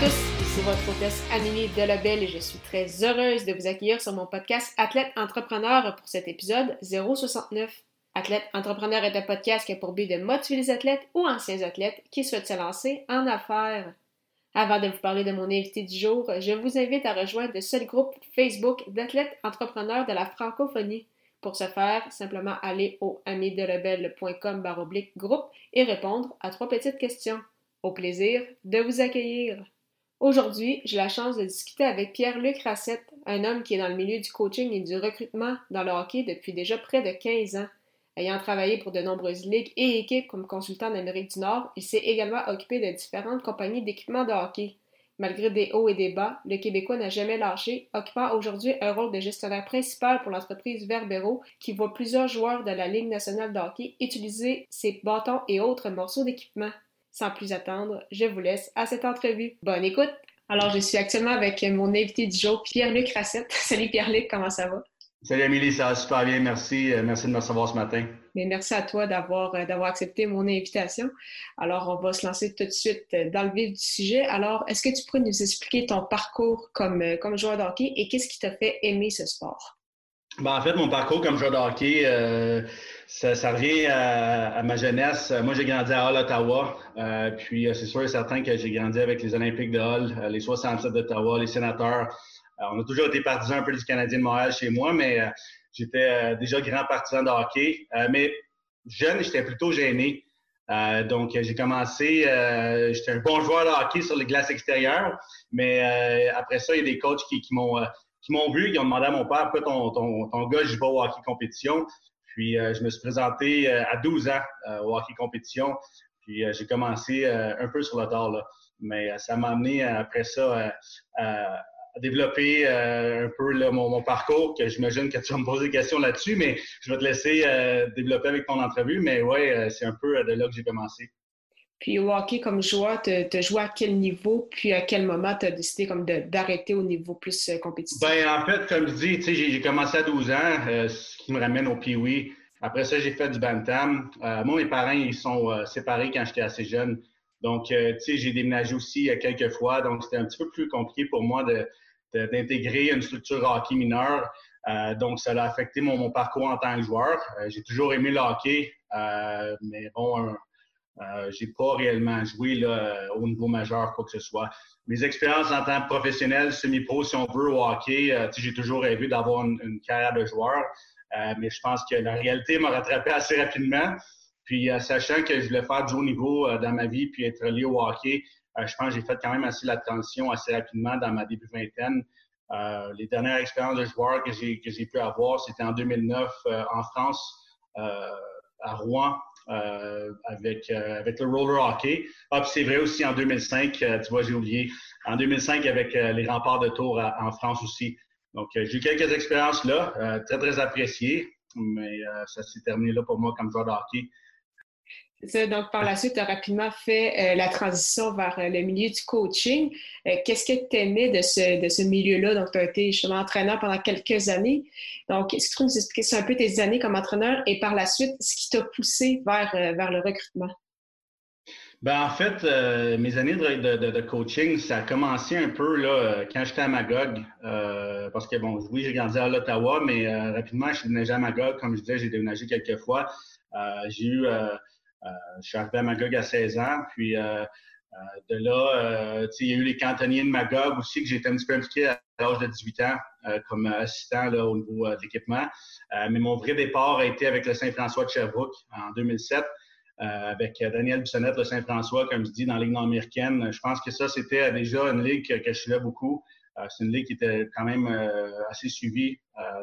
Tous, ici votre hôtesse Amélie Delabelle et je suis très heureuse de vous accueillir sur mon podcast Athlète Entrepreneur pour cet épisode 069. Athlète Entrepreneur est un podcast qui a pour but de motiver les athlètes ou anciens athlètes qui souhaitent se lancer en affaires. Avant de vous parler de mon invité du jour, je vous invite à rejoindre le seul groupe Facebook d'athlètes entrepreneurs de la francophonie. Pour ce faire, simplement aller au amidelebel.com groupe et répondre à trois petites questions. Au plaisir de vous accueillir. Aujourd'hui, j'ai la chance de discuter avec Pierre-Luc Rassette, un homme qui est dans le milieu du coaching et du recrutement dans le hockey depuis déjà près de 15 ans. Ayant travaillé pour de nombreuses ligues et équipes comme consultant d'Amérique du Nord, il s'est également occupé de différentes compagnies d'équipement de hockey. Malgré des hauts et des bas, le Québécois n'a jamais lâché, occupant aujourd'hui un rôle de gestionnaire principal pour l'entreprise Verbero, qui voit plusieurs joueurs de la Ligue nationale de hockey utiliser ses bâtons et autres morceaux d'équipement. Sans plus attendre, je vous laisse à cette entrevue. Bonne écoute! Alors, je suis actuellement avec mon invité du jour, Pierre-Luc Rassette. Salut Pierre-Luc, comment ça va? Salut Amélie, ça va super bien, merci. Euh, merci de me recevoir ce matin. Mais merci à toi d'avoir euh, d'avoir accepté mon invitation. Alors, on va se lancer tout de suite euh, dans le vif du sujet. Alors, est-ce que tu pourrais nous expliquer ton parcours comme, comme joueur de hockey et qu'est-ce qui t'a fait aimer ce sport? Ben, en fait, mon parcours comme joueur de hockey, ça, revient à, ma jeunesse. Moi, j'ai grandi à Hull, Ottawa. Euh, puis, c'est sûr et certain que j'ai grandi avec les Olympiques de Hull, les 67 d'Ottawa, les sénateurs. on a toujours été partisans un peu du Canadien de Montréal chez moi, mais euh, j'étais euh, déjà grand partisan de hockey. mais jeune, j'étais plutôt gêné. donc, j'ai commencé, j'étais un bon joueur de hockey sur les glaces extérieures, mais après ça, il y a des coachs qui, m'ont qui m'ont vu, qui ont demandé à mon père, pourquoi ton, ton, ton gars joue pas au hockey compétition? Puis, euh, je me suis présenté euh, à 12 ans euh, au hockey compétition. Puis, j'ai commencé un peu sur le tard, là. Mais ça m'a amené après ça à développer un peu mon, parcours, que j'imagine que tu vas me poser des questions là-dessus, mais je vais te laisser développer avec ton entrevue. Mais ouais, c'est un peu de là que j'ai commencé. Puis au hockey comme joueur, tu as joué à quel niveau, puis à quel moment tu as décidé comme d'arrêter au niveau plus compétitif? Ben, en fait, comme je dis, j'ai commencé à 12 ans qui me ramène au pee Après ça, j'ai fait du bantam. Euh, moi, mes parents, ils sont euh, séparés quand j'étais assez jeune. Donc, euh, tu sais, j'ai déménagé aussi quelques fois. Donc, c'était un petit peu plus compliqué pour moi d'intégrer une structure hockey mineure. donc, ça a affecté mon, parcours en tant que joueur. j'ai toujours aimé le hockey, mais bon, j'ai pas réellement joué là, au niveau majeur, quoi que ce soit. Mes expériences en tant que professionnel, semi-pro, si on veut, au hockey, j'ai toujours rêvé d'avoir une, une, carrière de joueur. Euh, mais je pense que la réalité m'a rattrapé assez rapidement. Puis, euh, sachant que je voulais faire du haut niveau euh, dans ma vie puis être lié au hockey, je pense que j'ai fait quand même assez la transition assez rapidement dans ma début vingtaine. les dernières expériences de joueur que j'ai, que j'ai pu avoir, c'était en 2009 en France, à Rouen, avec, avec le roller hockey. Ah, c'est vrai aussi en 2005, tu vois, j'ai oublié, en 2005 avec les remparts de Tours en France aussi. Donc, euh, j'ai eu quelques expériences là, euh, très, très appréciées, mais euh, ça s'est terminé là pour moi comme joueur de hockey. Donc, par la suite, tu as rapidement fait la transition vers le milieu du coaching. Qu'est-ce que tu aimais de ce, de ce milieu-là? Donc, tu as été justement entraîneur pendant quelques années. Donc, est-ce que tu peux nous expliquer un peu tes années comme entraîneur et par la suite, ce qui t'a poussé vers, le recrutement? Ben, en fait, euh, mes années de, coaching, ça a commencé un peu là, euh, quand j'étais à Magog. Euh, parce que, bon, oui, j'ai grandi à l'Ottawa, mais rapidement, je suis déménagé à Magog. Comme je disais, j'ai déménagé quelques fois. j'ai eu, je suis arrivé à Magog à 16 ans. Puis, de là, il y a eu les cantonniers de Magog aussi, que été un petit peu impliqué à l'âge de 18 ans comme assistant là, au niveau de l'équipement. mais mon vrai départ a été avec le Saint-François de Sherbrooke en 2007. Euh, avec Daniel Bissonnette de Saint-François, comme je dis, dans la Ligue nord-américaine. Je pense que ça, c'était déjà une ligue que, je suivais beaucoup. Euh, c'est une ligue qui était quand même euh, assez suivie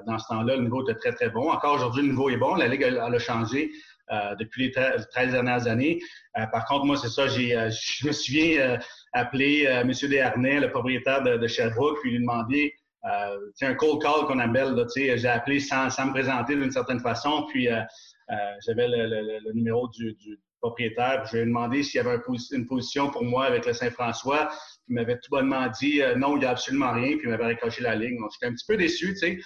dans ce temps-là. Le niveau était très, très bon. Encore aujourd'hui, le niveau est bon. La ligue, elle, a changé. Depuis les 13 dernières années. par contre, moi, c'est ça, je me souviens appeler M. Desharnais, le propriétaire de, Sherbrooke, puis lui demander c'est un cold call qu'on appelle. J'ai appelé sans, me présenter d'une certaine façon. Puis j'avais le, numéro du, propriétaire. Je lui ai demandé s'il y avait une position pour moi avec le Saint-François. Il m'avait tout bonnement dit non, il n'y a absolument rien. Puis il m'avait raccroché la ligne. Donc, j'étais un petit peu déçu, tu sais.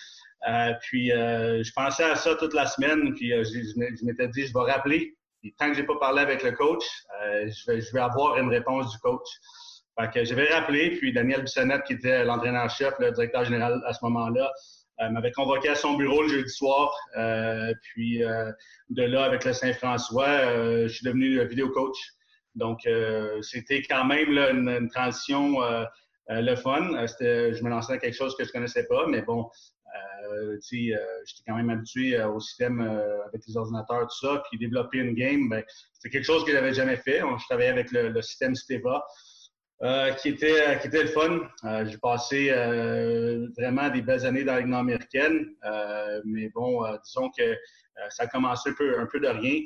Euh, puis euh, je pensais à ça toute la semaine, puis euh, je, m'étais dit, je vais rappeler. tant que j'ai pas parlé avec le coach, je vais, je, vais, avoir une réponse du coach. Fait que je vais puis Daniel Bissonnette, qui était l'entraîneur-chef, le directeur général à ce moment-là, m'avait convoqué à son bureau le jeudi soir. puis de là, avec le Saint-François, je suis devenu vidéo coach. Donc, c'était quand même là, une, transition le fun. je me lançais dans quelque chose que je connaissais pas, mais bon, euh, euh, j'étais quand même habitué euh, au système avec les ordinateurs, tout ça. Puis développer une game, ben, c'était quelque chose que j'avais jamais fait. je travaillais avec le, système Steva. qui, était, qui était le fun. j'ai passé vraiment des belles années dans la Ligue américaine, mais bon, disons que ça a commencé un peu, un peu de rien.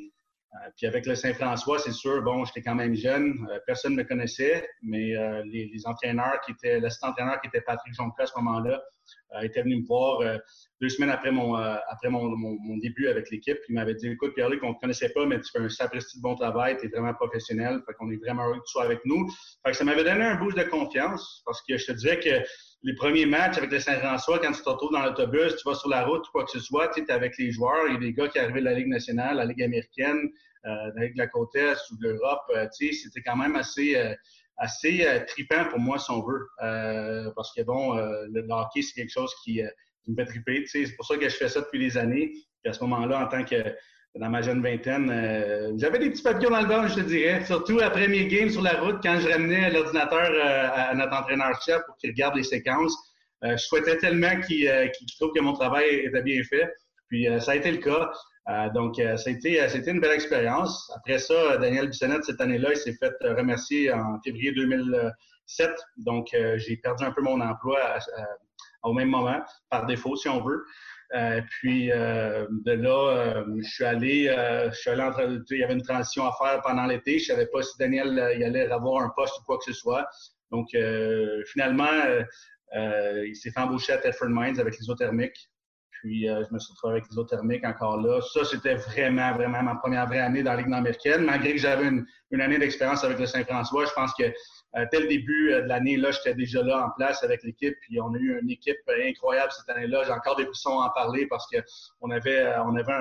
puis avec le Saint-François, c'est sûr, bon, j'étais quand même jeune, personne ne me connaissait, mais les, entraîneurs qui étaient, l'assistant entraîneur qui était Patrick Jonca à ce moment-là, euh, était venu me voir euh, deux semaines après mon, euh, après mon, mon, début avec l'équipe. Il m'avait dit Écoute, Pierre-Luc, on ne te connaissait pas, mais tu fais un sapristi de bon travail, tu es vraiment professionnel. Fait qu'on est vraiment heureux que tu sois avec nous. Fait que ça m'avait donné un boost de confiance parce que je te disais que les premiers matchs avec le Saint-François, quand tu te retrouves dans l'autobus, tu vas sur la route, quoi que ce soit, tu es avec les joueurs. Il y a des gars qui arrivaient de la Ligue nationale, la Ligue américaine, euh, de la Ligue de la côte Est ou de l'Europe. c'était quand même assez assez euh, tripant pour moi, si on veut. Euh, parce que, bon, euh, le, hockey, c'est quelque chose qui, me fait triper. C'est pour ça que je fais ça depuis des années. Puis à ce moment-là, en tant que dans ma jeune vingtaine, j'avais des petits papillons dans le ventre, je te dirais. Surtout après mes games sur la route, quand je ramenais l'ordinateur à notre entraîneur-chef pour qu'il regarde les séquences. je souhaitais tellement qu'il trouve que mon travail était bien fait. Puis ça a été le cas. Euh, donc, euh, été, euh, c'était une belle expérience. Après ça, Daniel Bissonnette, cette année-là, il s'est fait remercier en février 2007. Donc, j'ai perdu un peu mon emploi au même moment, par défaut, si on veut. puis de là, je suis allé, je suis allé entre, il y avait une transition à faire pendant l'été. Je savais pas si Daniel il allait avoir un poste ou quoi que ce soit. Donc finalement, il s'est fait embaucher à Tedford Mines avec l'isothermique. Puis, euh, je me suis retrouvé avec l'isothermique encore là. Ça, c'était vraiment, vraiment ma première vraie année dans la Ligue américaine. Malgré que j'avais une, année d'expérience avec le Saint-François, je pense que euh, dès le début euh, de l'année, là, j'étais déjà là en place avec l'équipe. Puis, on a eu une équipe incroyable cette année-là. J'ai encore des frissons à en parler parce qu'on avait, on avait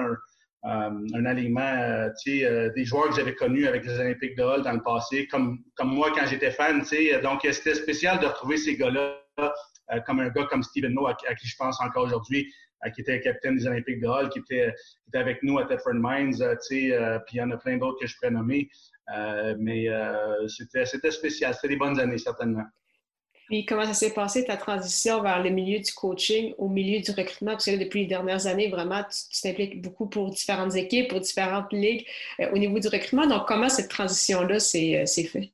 un, alignement, des joueurs que j'avais connus avec les Olympiques de Hall dans le passé, comme, comme moi quand j'étais fan. Donc, c'était spécial de retrouver ces gars-là, comme un gars comme Steven No, à, qui je pense encore aujourd'hui, qui était capitaine des Olympiques de Hall, qui était, avec nous à Thetford Mines, euh, euh, puis il y en a plein d'autres que je pourrais nommer. Euh, mais c'était spécial. C'était des bonnes années, certainement. Puis comment ça s'est passé, ta transition vers le milieu du coaching au milieu du recrutement? Parce que depuis les dernières années, vraiment, tu t'impliques beaucoup pour différentes équipes, pour différentes ligues au niveau du recrutement. Donc, comment cette transition-là s'est fait?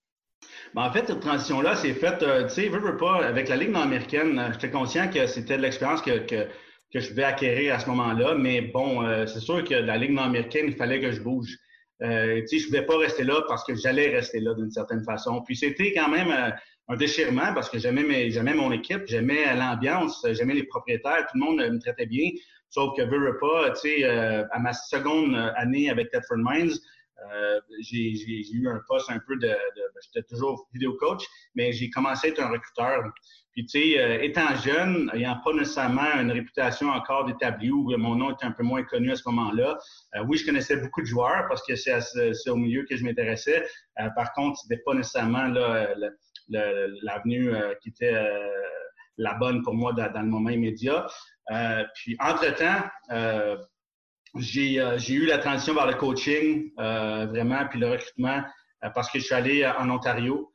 Ben, en fait, cette transition-là s'est faite, tu sais, veux, veux pas, avec la Ligue nord-américaine, j'étais conscient que c'était de l'expérience que, que que je devais acquérir à ce moment-là. Mais bon, euh, c'est sûr que la Ligue nord-américaine, il fallait que je bouge. Euh, je ne pouvais pas rester là parce que j'allais rester là d'une certaine façon. Puis c'était quand même euh, un déchirement parce que j'aimais, j'aimais mon équipe, j'aimais l'ambiance, j'aimais les propriétaires, tout le monde me traitait bien. Sauf que veux, pas, tu sais, à ma seconde année avec Tedford Mines, j'ai, eu un poste un peu de, de j'étais toujours vidéo coach, mais j'ai commencé à être un recruteur. Puis, tu sais, euh, étant jeune, n'ayant pas nécessairement une réputation encore d'établie ou mon nom était un peu moins connu à ce moment-là, euh, oui, je connaissais beaucoup de joueurs parce que c'est au milieu que je m'intéressais. Euh, par contre, c'était pas nécessairement l'avenue qui était la bonne pour moi dans, le moment immédiat. puis, entre-temps, j'ai eu la transition vers le coaching, vraiment, puis le recrutement, parce que je suis allé en Ontario.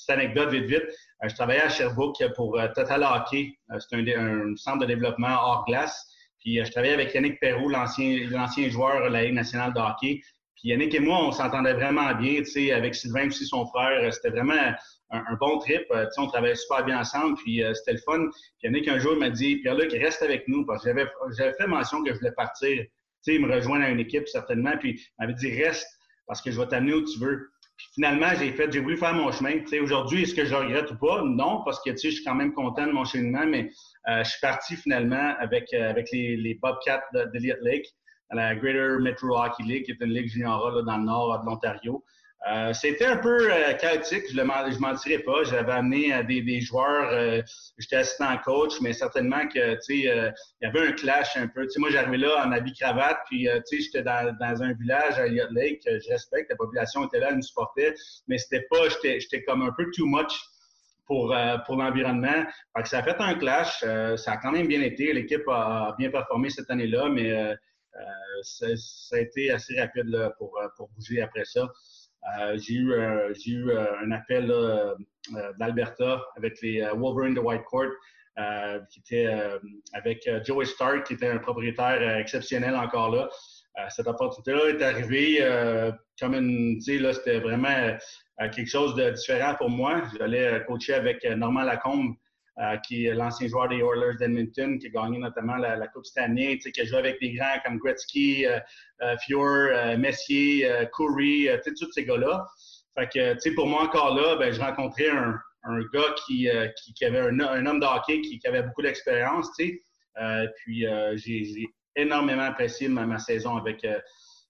Cette anecdote, vite, vite. Euh, je travaillais à Sherbrooke pour euh, Total Hockey. Euh, c'est un, centre de développement hors glace. Puis je travaillais avec Yannick Perrault, l'ancien joueur de la Ligue nationale de hockey. Puis Yannick et moi, on s'entendait vraiment bien, tu sais, avec Sylvain aussi, son frère. C'était vraiment un, bon trip. Sais, on travaillait super bien ensemble, puis c'était le fun. Puis un jour, m'a dit, Pierre-Luc, reste avec nous, parce que j'avais fait mention que je voulais partir me rejoindre à une équipe, certainement. Puis il m'avait dit reste parce que je vais t'amener où tu veux. Puis finalement, j'ai fait, j'ai voulu faire mon chemin. Aujourd'hui, est-ce que je regrette ou pas? Non, parce que je suis quand même content de mon cheminement, mais je suis parti finalement avec, avec les, les Bobcats d'Eliot Lake à la Greater Metro Hockey League, qui est une ligue junior dans le nord de l'Ontario. Euh, c'était un peu euh, chaotique, je ne mentirais pas. J'avais amené euh, des, des, joueurs, j'étais assistant coach, mais certainement que il y avait un clash un peu. moi, j'arrivais là en habit cravate, puis j'étais dans, dans, un village à Yacht Lake, je respecte, la population était là, elle nous supportait, mais c'était pas, j'étais comme un peu too much pour, pour l'environnement. ça a fait un clash. ça a quand même bien été. L'équipe a bien performé cette année-là, mais ça, ça, a été assez rapide là, pour, pour bouger après ça. Euh, j'ai eu, j'ai eu euh, un appel euh, d'Alberta avec les Wolverine de Whitecourt, qui était avec Joey Stark, qui était un propriétaire exceptionnel encore là. cette opportunité-là est arrivée comme une, tu sais, c'était vraiment quelque chose de différent pour moi. J'allais coacher avec Normand Lacombe, euh, qui est l'ancien joueur des Oilers d'Edmonton, qui a gagné notamment la, Coupe Stanley, qui a joué avec des grands comme Gretzky, euh, euh, Fior, Messier, Curry, tous ces gars-là. Fait que, pour moi encore là, ben, je rencontrais un, gars qui, qui, avait un, homme de hockey qui, avait beaucoup d'expérience, puis j'ai énormément apprécié ma saison avec,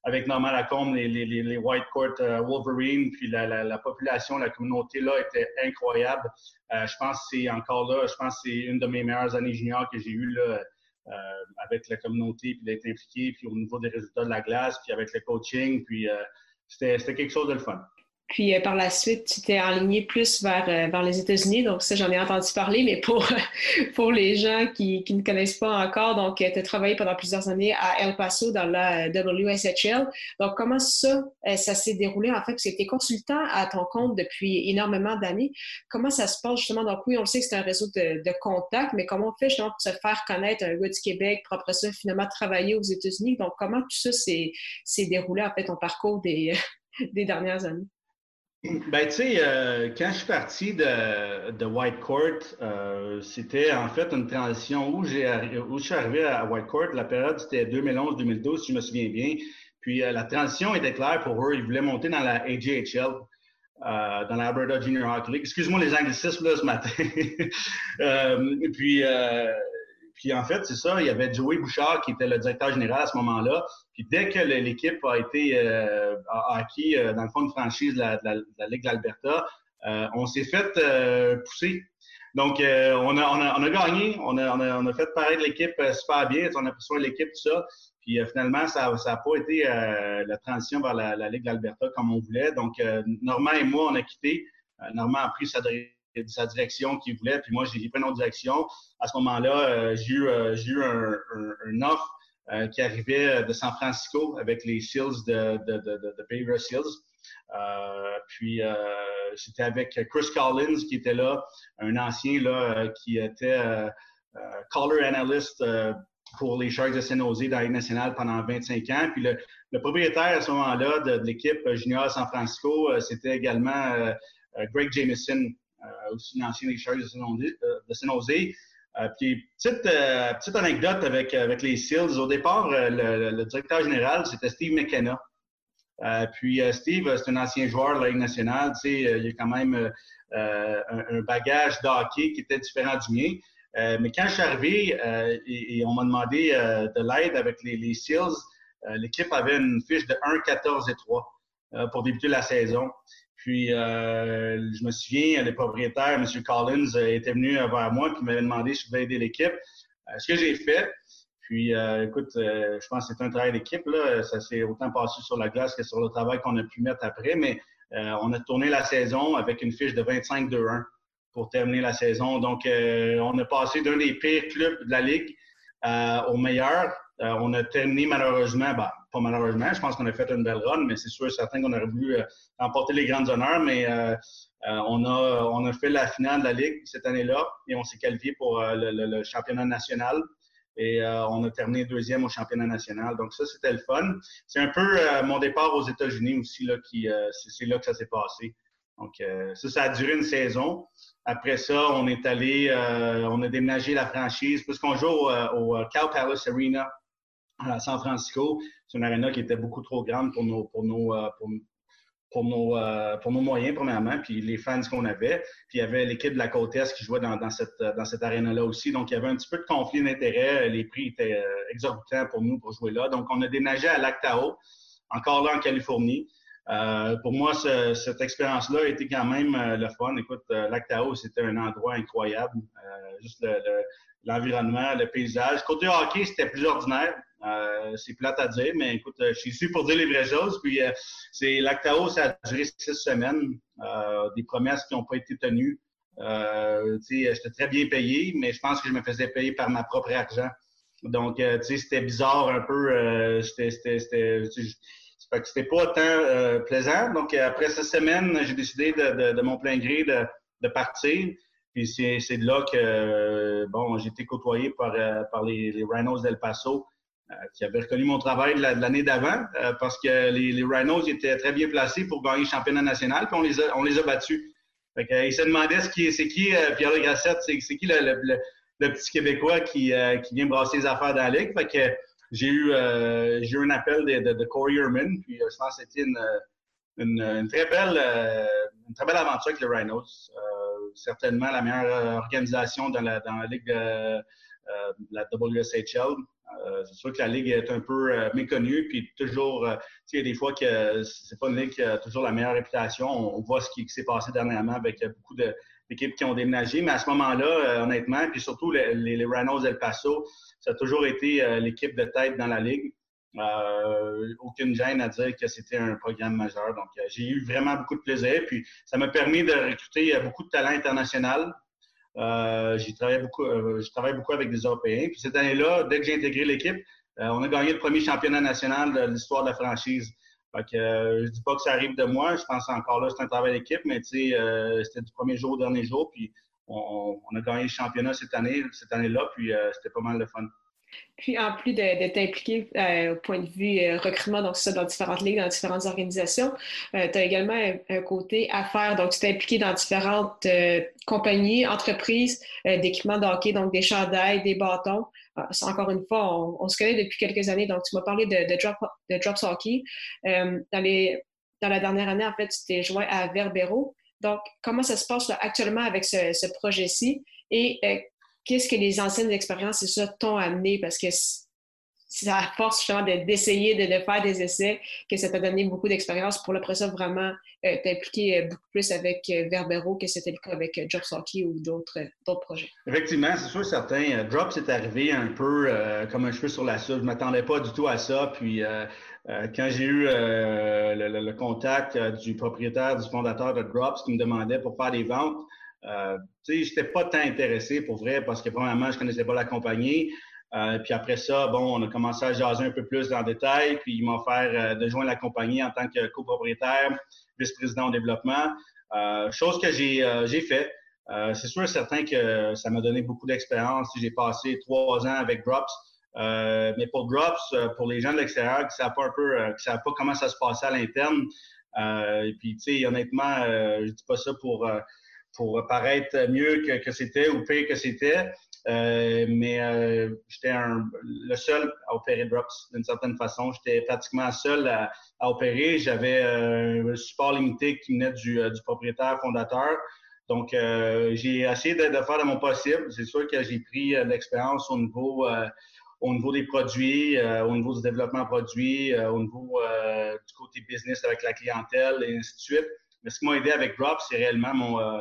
avec Norman Lacombe, les, les, les White Court euh, Wolverine, puis la, la, la, population, la communauté là était incroyable. Euh, je pense que c'est encore là, je pense que c'est une de mes meilleures années juniors que j'ai eues là, euh, avec la communauté, puis d'être impliqué, puis au niveau des résultats de la glace, puis avec le coaching, puis c'était quelque chose de le fun. Puis euh, par la suite, tu t'es aligné plus vers, euh, vers les États-Unis. Donc ça, j'en ai entendu parler, mais pour, pour les gens qui, qui ne connaissent pas encore, donc euh, tu as travaillé pendant plusieurs années à El Paso dans la WSHL. Donc comment ça, ça s'est déroulé? En fait? Parce que tu es consultant à ton compte depuis énormément d'années. Comment ça se passe justement? Donc oui, on sait que c'est un réseau de, de contacts, mais comment on fait justement pour se faire connaître un gars du Québec, propre ça, finalement travailler aux États-Unis? Donc comment tout ça s'est déroulé en fait, ton parcours des, des dernières années? Ben, tu sais, euh, quand je suis parti de, de White Court, euh, c'était en fait une transition où, j'ai où je suis arrivé à White Court. La période, c'était 2011-2012, si je me souviens bien. Puis euh, la transition était claire pour eux. Ils voulaient monter dans la AJHL, dans la Alberta Junior Hockey League. Excuse-moi les anglicismes là, ce matin. puis puis en fait, c'est ça, il y avait Joey Bouchard qui était le directeur général à ce moment-là. Puis dès que l'équipe a été euh, acquis euh, dans le fond de franchise de la, Ligue d'Alberta, euh, on s'est fait euh, pousser. Donc, on a, on, a, on, a, gagné, on a, on a, on a fait pareil de l'équipe super bien, on a pris soin de l'équipe, tout ça. Puis finalement, ça n'a pas été la transition vers la, Ligue d'Alberta comme on voulait. Donc, Normand et moi, on a quitté. Normand a pris sa sa direction qu'il voulait, puis moi, j'ai pris une autre direction. À ce moment-là, euh, j'ai eu, euh, eu un, un, offre euh, qui arrivait de San Francisco avec les Seals de, de, de, de Beaver Seals. puis c'était avec Chris Collins qui était là, un ancien là, qui était color analyst pour les Sharks de San Jose dans la nationale pendant 25 ans. Puis le, le propriétaire à ce moment-là de, l'équipe junior San Francisco, c'était également Greg Jameson, euh, aussi l'ancien des Sharks de San. Euh, puis, petite, euh, petite anecdote avec, avec les Seals. Au départ, le, directeur général, c'était Steve McKenna. puis Steve, c'est un ancien joueur de la Ligue nationale. Tu sais, il a quand même un, bagage d'hockey qui était différent du mien. mais quand je suis arrivé et, on m'a demandé de l'aide avec les, les Seals, l'équipe avait une fiche de 1-14 et 3 pour débuter la saison. Puis, euh, je me souviens, les propriétaires, M. Collins, euh, était venu vers moi et m'avait demandé si je pouvais aider l'équipe. Euh, ce que j'ai fait, puis, écoute, je pense que c'est un travail d'équipe. Là. Ça s'est autant passé sur la glace que sur le travail qu'on a pu mettre après. Mais on a tourné la saison avec une fiche de 25-2-1 pour terminer la saison. Donc, on a passé d'un des pires clubs de la Ligue au meilleur. On a terminé malheureusement, ben, pas malheureusement. Je pense qu'on a fait une belle run, mais c'est sûr et certain qu'on aurait voulu euh, remporter les grandes honneurs. Mais euh, euh, on, a, on a fait la finale de la Ligue cette année-là et on s'est qualifié pour le, championnat national. Et on a terminé deuxième au championnat national. Donc ça, c'était le fun. C'est un peu mon départ aux États-Unis aussi, là, qui, c'est là que ça s'est passé. Donc ça, ça a duré une saison. Après ça, on est allé, on a déménagé la franchise puisqu'on joue au, au Cow Palace Arena à San Francisco. C'est une arena qui était beaucoup trop grande pour nos, pour nos, pour nos, euh, pour nos moyens, premièrement, puis les fans qu'on avait. Puis il y avait l'équipe de la côte Est qui jouait dans, dans cette, dans cette arène-là aussi. Donc, il y avait un petit peu de conflit d'intérêts. Les prix étaient euh, exorbitants pour nous pour jouer là. Donc, on a dénagé à Lac Tahoe, encore là en Californie. Euh, pour moi, cette expérience-là été quand même le fun. Écoute, Lac Tahoe, c'était un endroit incroyable. juste l'environnement, le, le, paysage. Côté hockey, c'était plus ordinaire. Euh, c'est plate à dire, mais écoute, euh, je suis ici pour dire les vraies choses. Puis, euh, c'est Lactao, ça a duré six semaines. des promesses qui n'ont pas été tenues. J'étais très bien payé, mais je pense que je me faisais payer par ma propre argent. Donc, c'était bizarre un peu. C'était pas tant plaisant. Donc, après cette semaine, j'ai décidé de, mon plein gré de, partir. Puis c'est de là que, bon, j'ai été côtoyé par, par les, les Rhinos d'El Paso, qui avait reconnu mon travail de l'année d'avant euh, parce que les, Rhinos étaient très bien placés pour gagner le championnat national, puis on les a, on les a battus. Que, il se demandait c'est qui euh, Pierre Le Grassette, c'est qui le, petit Québécois qui, qui vient brasser les affaires dans la ligue. J'ai eu, eu un appel de, Corey Herman, puis je pense que c'était une, très belle, une très belle aventure avec les Rhinos. certainement la meilleure organisation dans la, dans la ligue de la WSHL. Euh, c'est sûr que la Ligue est un peu euh, méconnue, puis toujours, euh, il y a des fois que c'est pas une Ligue qui a toujours la meilleure réputation. On, voit ce qui, s'est passé dernièrement avec beaucoup d'équipes qui ont déménagé, mais à ce moment-là, honnêtement, puis surtout les, les, El Paso, ça a toujours été l'équipe de tête dans la Ligue. aucune gêne à dire que c'était un programme majeur. Donc, j'ai eu vraiment beaucoup de plaisir. Puis, ça m'a permis de recruter beaucoup de talents internationaux. Euh, j'ai travaillé beaucoup, euh, je travaille beaucoup avec des Européens. Puis cette année-là, dès que j'ai intégré l'équipe, euh, on a gagné le premier championnat national de l'histoire de la franchise. Fait que, je dis pas que ça arrive de moi. Je pense encore là, c'est un travail d'équipe, mais tu sais, c'était du premier jour au dernier jour. Puis on, on, a gagné le championnat cette année, cette année-là. Puis c'était pas mal de fun. Puis en plus d'être impliqué euh, au point de vue euh, recrutement, donc ça dans différentes ligues, dans différentes organisations, euh, tu as également un, côté affaires. Donc, tu t'es impliqué dans différentes compagnies, entreprises d'équipements de hockey, donc des chandails, des bâtons. encore une fois, on, se connaît depuis quelques années, donc tu m'as parlé de, drop, de Drops Hockey. dans la dernière année, en fait, tu t'es joint à Verbero. Donc, comment ça se passe actuellement avec ce, ce projet-ci? Et qu'est-ce que les anciennes expériences, c'est ça, t'ont amené? Parce que c'est à force justement d'essayer de, faire des essais que ça t'a donné beaucoup d'expérience pour après ça vraiment euh, t'impliquer euh, beaucoup plus avec euh, Verbero que c'était le cas avec euh, Drops Hockey ou d'autres projets. Effectivement, c'est sûr certain. Drops est arrivé un peu comme un cheveu sur la soupe. Je ne m'attendais pas du tout à ça. Puis quand j'ai eu le, le, contact du propriétaire, du fondateur de Drops qui me demandait pour faire des ventes, euh, tu j'étais pas tant intéressé pour vrai parce que premièrement, je connaissais pas la compagnie. Euh, puis après ça, bon, on a commencé à jaser un peu plus dans le détail. Puis il m'a offert euh, de joindre la compagnie en tant que copropriétaire, vice-président au développement. Euh, chose que j'ai euh, fait. c'est sûr certain que ça m'a donné beaucoup d'expérience. J'ai passé trois ans avec Drops. mais pour Drops, pour les gens de l'extérieur qui savent pas un peu, qui savent pas comment ça se passait à l'interne, et puis tu sais, honnêtement, je dis pas ça pour pour paraître mieux que, que c'était ou pire que c'était. Euh, mais euh, j'étais le seul à opérer Drops d'une certaine façon. J'étais pratiquement seul à, à opérer. J'avais euh, un support limité qui venait du, du propriétaire fondateur. Donc, j'ai essayé de, de, faire de mon possible. C'est sûr que j'ai pris l'expérience au niveau au niveau des produits, au niveau du développement produit, au niveau du côté business avec la clientèle et ainsi de suite. Mais ce qui m'a aidé avec Drops, c'est réellement mon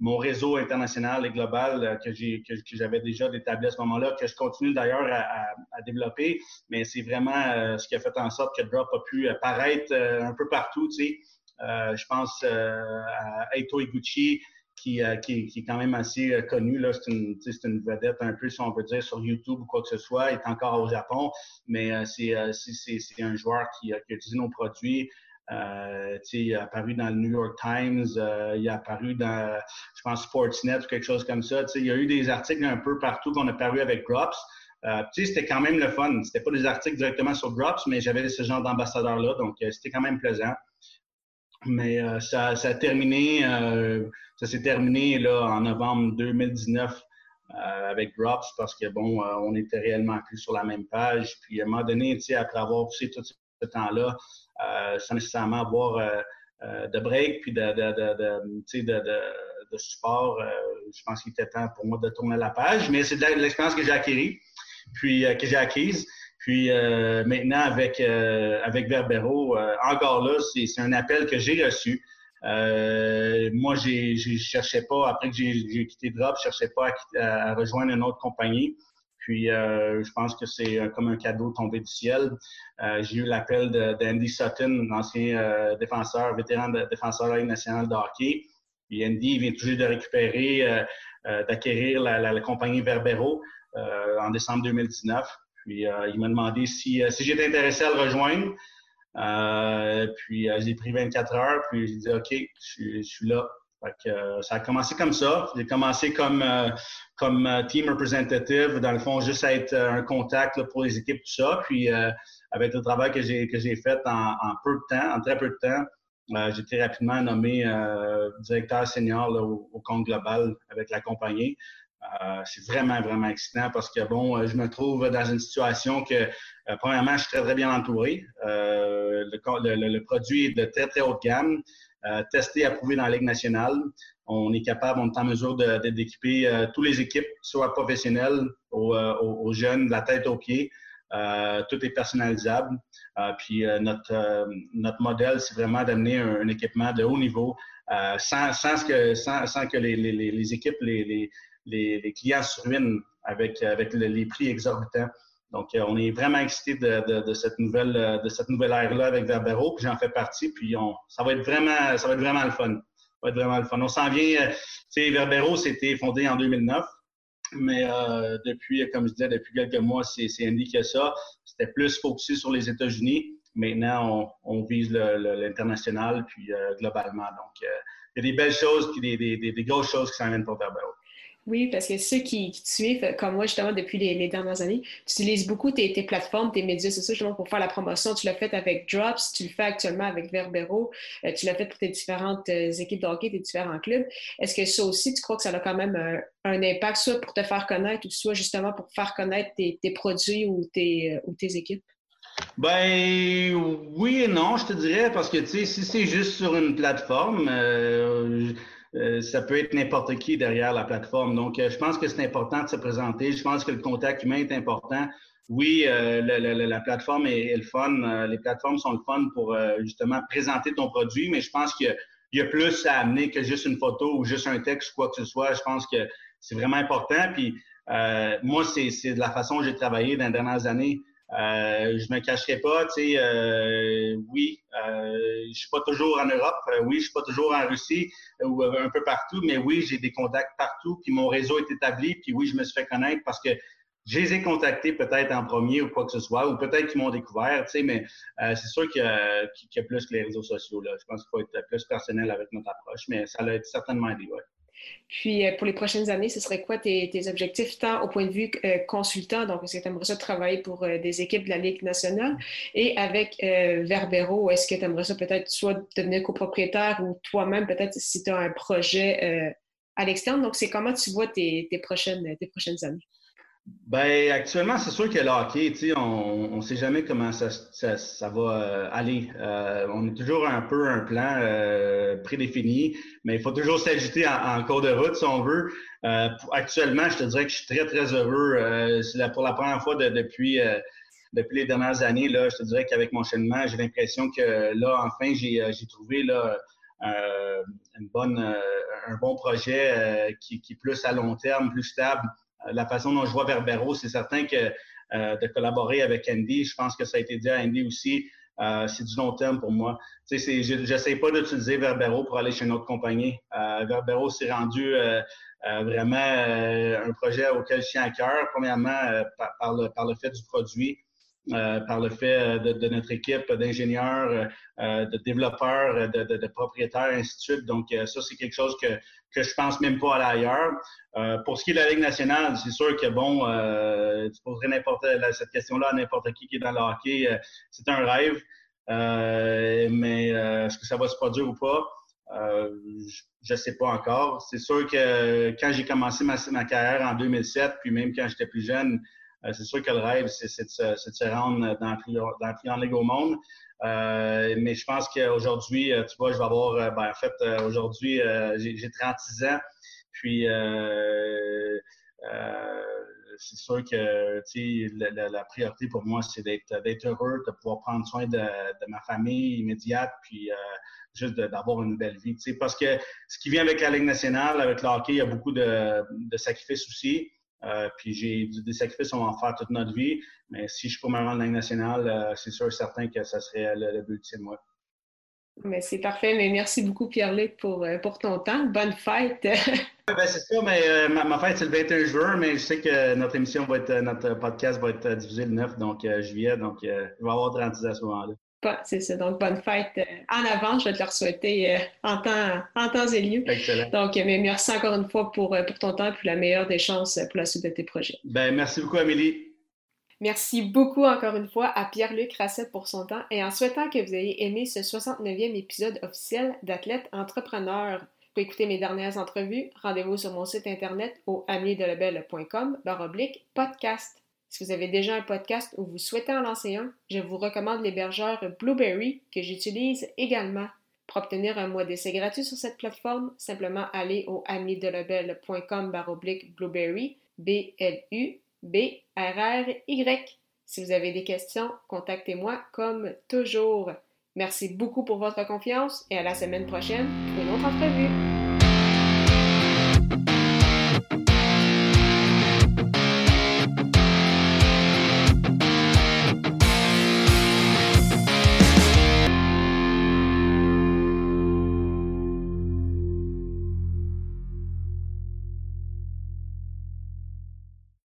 mon réseau international et global euh, que j'ai que, j'avais déjà établi à ce moment-là, que je continue d'ailleurs à, à, développer, mais c'est vraiment euh, ce qui a fait en sorte que Drop a pu apparaître euh, un peu partout. Tu sais. je pense à Eito Iguchi, qui, qui, qui, est quand même assez connu. C'est une, une, vedette un peu, si on veut dire, sur YouTube ou quoi que ce soit. Il est encore au Japon, mais c'est un joueur qui, qui a utilisé nos produits. Euh, il a apparu dans le New York Times, euh, il a apparu dans, je pense, Sportsnet ou quelque chose comme ça. Il y a eu des articles un peu partout qu'on a paru avec Drops. Euh, c'était quand même le fun. C'était pas des articles directement sur Drops, mais j'avais ce genre d'ambassadeur-là, donc c'était quand même plaisant. Mais ça, ça, a terminé, ça s'est terminé là, en novembre 2019 avec Drops parce que, bon, on était réellement plus sur la même page. Puis, à un moment donné, après avoir poussé tout ce temps-là, sans nécessairement avoir de break puis de, de, support, je pense qu'il était temps pour moi de tourner la page. Mais c'est l'expérience que j'ai acquise, puis que j'ai acquise. Puis euh, maintenant, avec, euh, avec Verbero, euh, encore là, c'est un appel que j'ai reçu. moi, je ne cherchais pas, après que j'ai quitté Drop, je cherchais pas à, rejoindre une autre compagnie. Puis, je pense que c'est comme un cadeau tombé du ciel. j'ai eu l'appel d'Andy Sutton, l'ancien défenseur, vétéran de, défenseur de la nationale de hockey. Puis Andy vient toujours de récupérer, d'acquérir la, compagnie Verbero en décembre 2019. Puis euh, il m'a demandé si, euh, si j'étais intéressé à le rejoindre. Euh, puis j'ai pris 24 heures, puis j'ai dit OK, je, suis là. Ça a commencé comme ça. J'ai commencé comme, comme team representative, dans le fond, juste à être un contact pour les équipes, tout ça. Puis avec le travail que j'ai que j'ai fait en, peu de temps, en très peu de temps, j'ai été rapidement nommé directeur senior au, compte global avec la compagnie. Euh, c'est vraiment, vraiment excitant parce que, bon, euh, je me trouve dans une situation que, euh, premièrement, je suis très, très bien entouré. Le, produit est de très, très haute gamme, testé, approuvé dans la Ligue nationale. On est capable, on est en mesure d'équiper toutes les équipes, soit professionnelles, aux, jeunes, de la tête aux pieds. tout est personnalisable. puis notre, notre modèle, c'est vraiment d'amener un, équipement de haut niveau sans, sans, que, sans, sans que les, les, les équipes, les, les, clients se ruinent avec, avec les prix exorbitants. Donc, euh, on est vraiment excité de, cette nouvelle euh, de cette nouvelle ère-là avec Verbero, puis j'en fais partie, puis on, ça va être vraiment ça va être vraiment le fun. Ça va être vraiment le fun. On s'en vient, euh, tu sais, Verbero, c'était fondé en 2009, mais depuis, comme je disais, depuis quelques mois, c'est Andy qui a ça. C'était plus focusé sur les États-Unis. Maintenant, on, vise l'international, puis globalement. Donc, il y a des belles choses, puis des, des, des grosses choses qui s'en viennent pour Verbero. Oui, parce que ceux qui, te suivent, comme moi, justement, depuis les, dernières années, tu utilises beaucoup tes, plateformes, tes médias sociaux, justement, pour faire la promotion. Tu l'as fait avec Drops, tu le fais actuellement avec Verbero, euh, tu l'as fait pour tes différentes euh, équipes de tes différents clubs. Est-ce que ça aussi, tu crois que ça a quand même euh, un, impact, soit pour te faire connaître, ou soit justement pour faire connaître tes, produits ou tes, ou tes équipes? Ben oui et non, je te dirais, parce que tu sais, si c'est juste sur une plateforme, euh, ça peut être n'importe qui derrière la plateforme. Donc, euh, je pense que c'est important de se présenter. Je pense que le contact humain est important. Oui, euh, la plateforme est, le fun. les plateformes sont le fun pour justement présenter ton produit, mais je pense qu'il y, a plus à amener que juste une photo ou juste un texte quoi que ce soit. Je pense que c'est vraiment important. Puis moi, c'est de la façon dont j'ai travaillé dans les dernières années. Euh, je me cacherai pas, tu sais, euh, oui, euh, je suis pas toujours en Europe, euh, oui, je suis pas toujours en Russie ou un peu partout, mais oui, j'ai des contacts partout, puis mon réseau est établi, puis oui, je me suis fait connaître parce que je les ai contactés peut-être en premier ou quoi que ce soit, ou peut-être qu'ils m'ont découvert, tu sais, mais c'est sûr qu'il y, a plus que les réseaux sociaux, là. Je pense qu'il faut être plus personnel avec notre approche, mais ça l'a certainement aidé, ouais. Puis, euh, pour les prochaines années, ce serait quoi tes, objectifs, tant au point de vue euh, consultant, donc est-ce que tu aimerais ça travailler pour euh, des équipes de la Ligue nationale, et avec Verbero, est-ce que tu aimerais ça peut-être soit devenir copropriétaire ou toi-même, peut-être si tu as un projet à l'externe? Donc, c'est comment tu vois tes, prochaines, tes prochaines années? Ben, actuellement, c'est sûr que le hockey, on ne sait jamais comment ça, ça, va euh, aller. Euh, on est toujours un peu un plan euh, prédéfini, mais il faut toujours s'agiter en, cours de route si on veut. actuellement, je te dirais que je suis très, très heureux. c'est pour la première fois depuis, depuis les dernières années, là, je te dirais qu'avec mon cheminement, j'ai l'impression que là, enfin, j'ai trouvé là, une bonne, un bon projet qui, qui est plus à long terme, plus stable la façon dont je vois Verbero, c'est certain que euh, de collaborer avec Andy, je pense que ça a été dit à Andy aussi, euh, c'est du long terme pour moi. Je n'essaie pas d'utiliser Verbero pour aller chez une autre compagnie. Verbero s'est rendu vraiment un projet auquel je tiens à cœur, premièrement par, le, par le fait du produit. Par le fait de, notre équipe d'ingénieurs, de développeurs, de, de, propriétaires, ainsi de suite. Donc, ça, c'est quelque chose que, que je pense même pas aller ailleurs. Euh, pour ce qui est de la Ligue nationale, c'est sûr que, bon, euh, tu poserais n'importe cette question-là à n'importe qui qui est dans le hockey. Euh, c'est un rêve, mais est-ce que ça va se produire ou pas? je ne sais pas encore. C'est sûr que quand j'ai commencé ma, ma, carrière en 2007, puis même quand j'étais plus jeune, c'est sûr que le rêve, c'est de, se rendre dans le plus Ligue au monde. mais je pense qu'aujourd'hui, tu vois, je vais avoir, ben, en fait, aujourd'hui, j'ai 36 ans. Puis, c'est sûr que la, la, priorité pour moi, c'est d'être heureux, de pouvoir prendre soin de, ma famille immédiate, puis euh, juste d'avoir une belle vie. Parce que ce qui vient avec la Ligue nationale, avec le hockey, il y a beaucoup de, sacrifices aussi. Euh, puis j'ai des sacrifices, on va en faire toute notre vie. Mais si je peux me rendre la Ligue nationale, euh, c'est sûr et certain que ça serait le, but de moi. Mais c'est parfait. Mais merci beaucoup, Pierre-Luc, pour, pour ton temps. Bonne fête. Ben, c'est ça, mais euh, ma, fête, c'est le 21 juin, mais je sais que notre émission va être, notre podcast va être diffusé le 9, donc euh, juillet, donc il va y avoir 36 à ce moment-là. C'est ça, donc bonne fête en avant, je vais te le souhaiter en, temps, en temps et lieu. Excellent. Donc, mais merci encore une fois pour, pour ton temps et la meilleure des chances pour la suite de tes projets. Ben, merci beaucoup, Amélie. Merci beaucoup encore une fois à Pierre-Luc Rasset pour son temps et en souhaitant que vous ayez aimé ce 69e épisode officiel d'Athlète Entrepreneur. Pour écouter mes dernières entrevues, rendez-vous sur mon site internet au amiedelabel.com oblique podcast. Si vous avez déjà un podcast ou vous souhaitez en lancer un, je vous recommande l'hébergeur Blueberry que j'utilise également. Pour obtenir un mois d'essai gratuit sur cette plateforme, simplement allez au amiedelabel.com oblique Blueberry, B-L-U-B-R-R-Y. Si vous avez des questions, contactez-moi comme toujours. Merci beaucoup pour votre confiance et à la semaine prochaine pour une autre entrevue.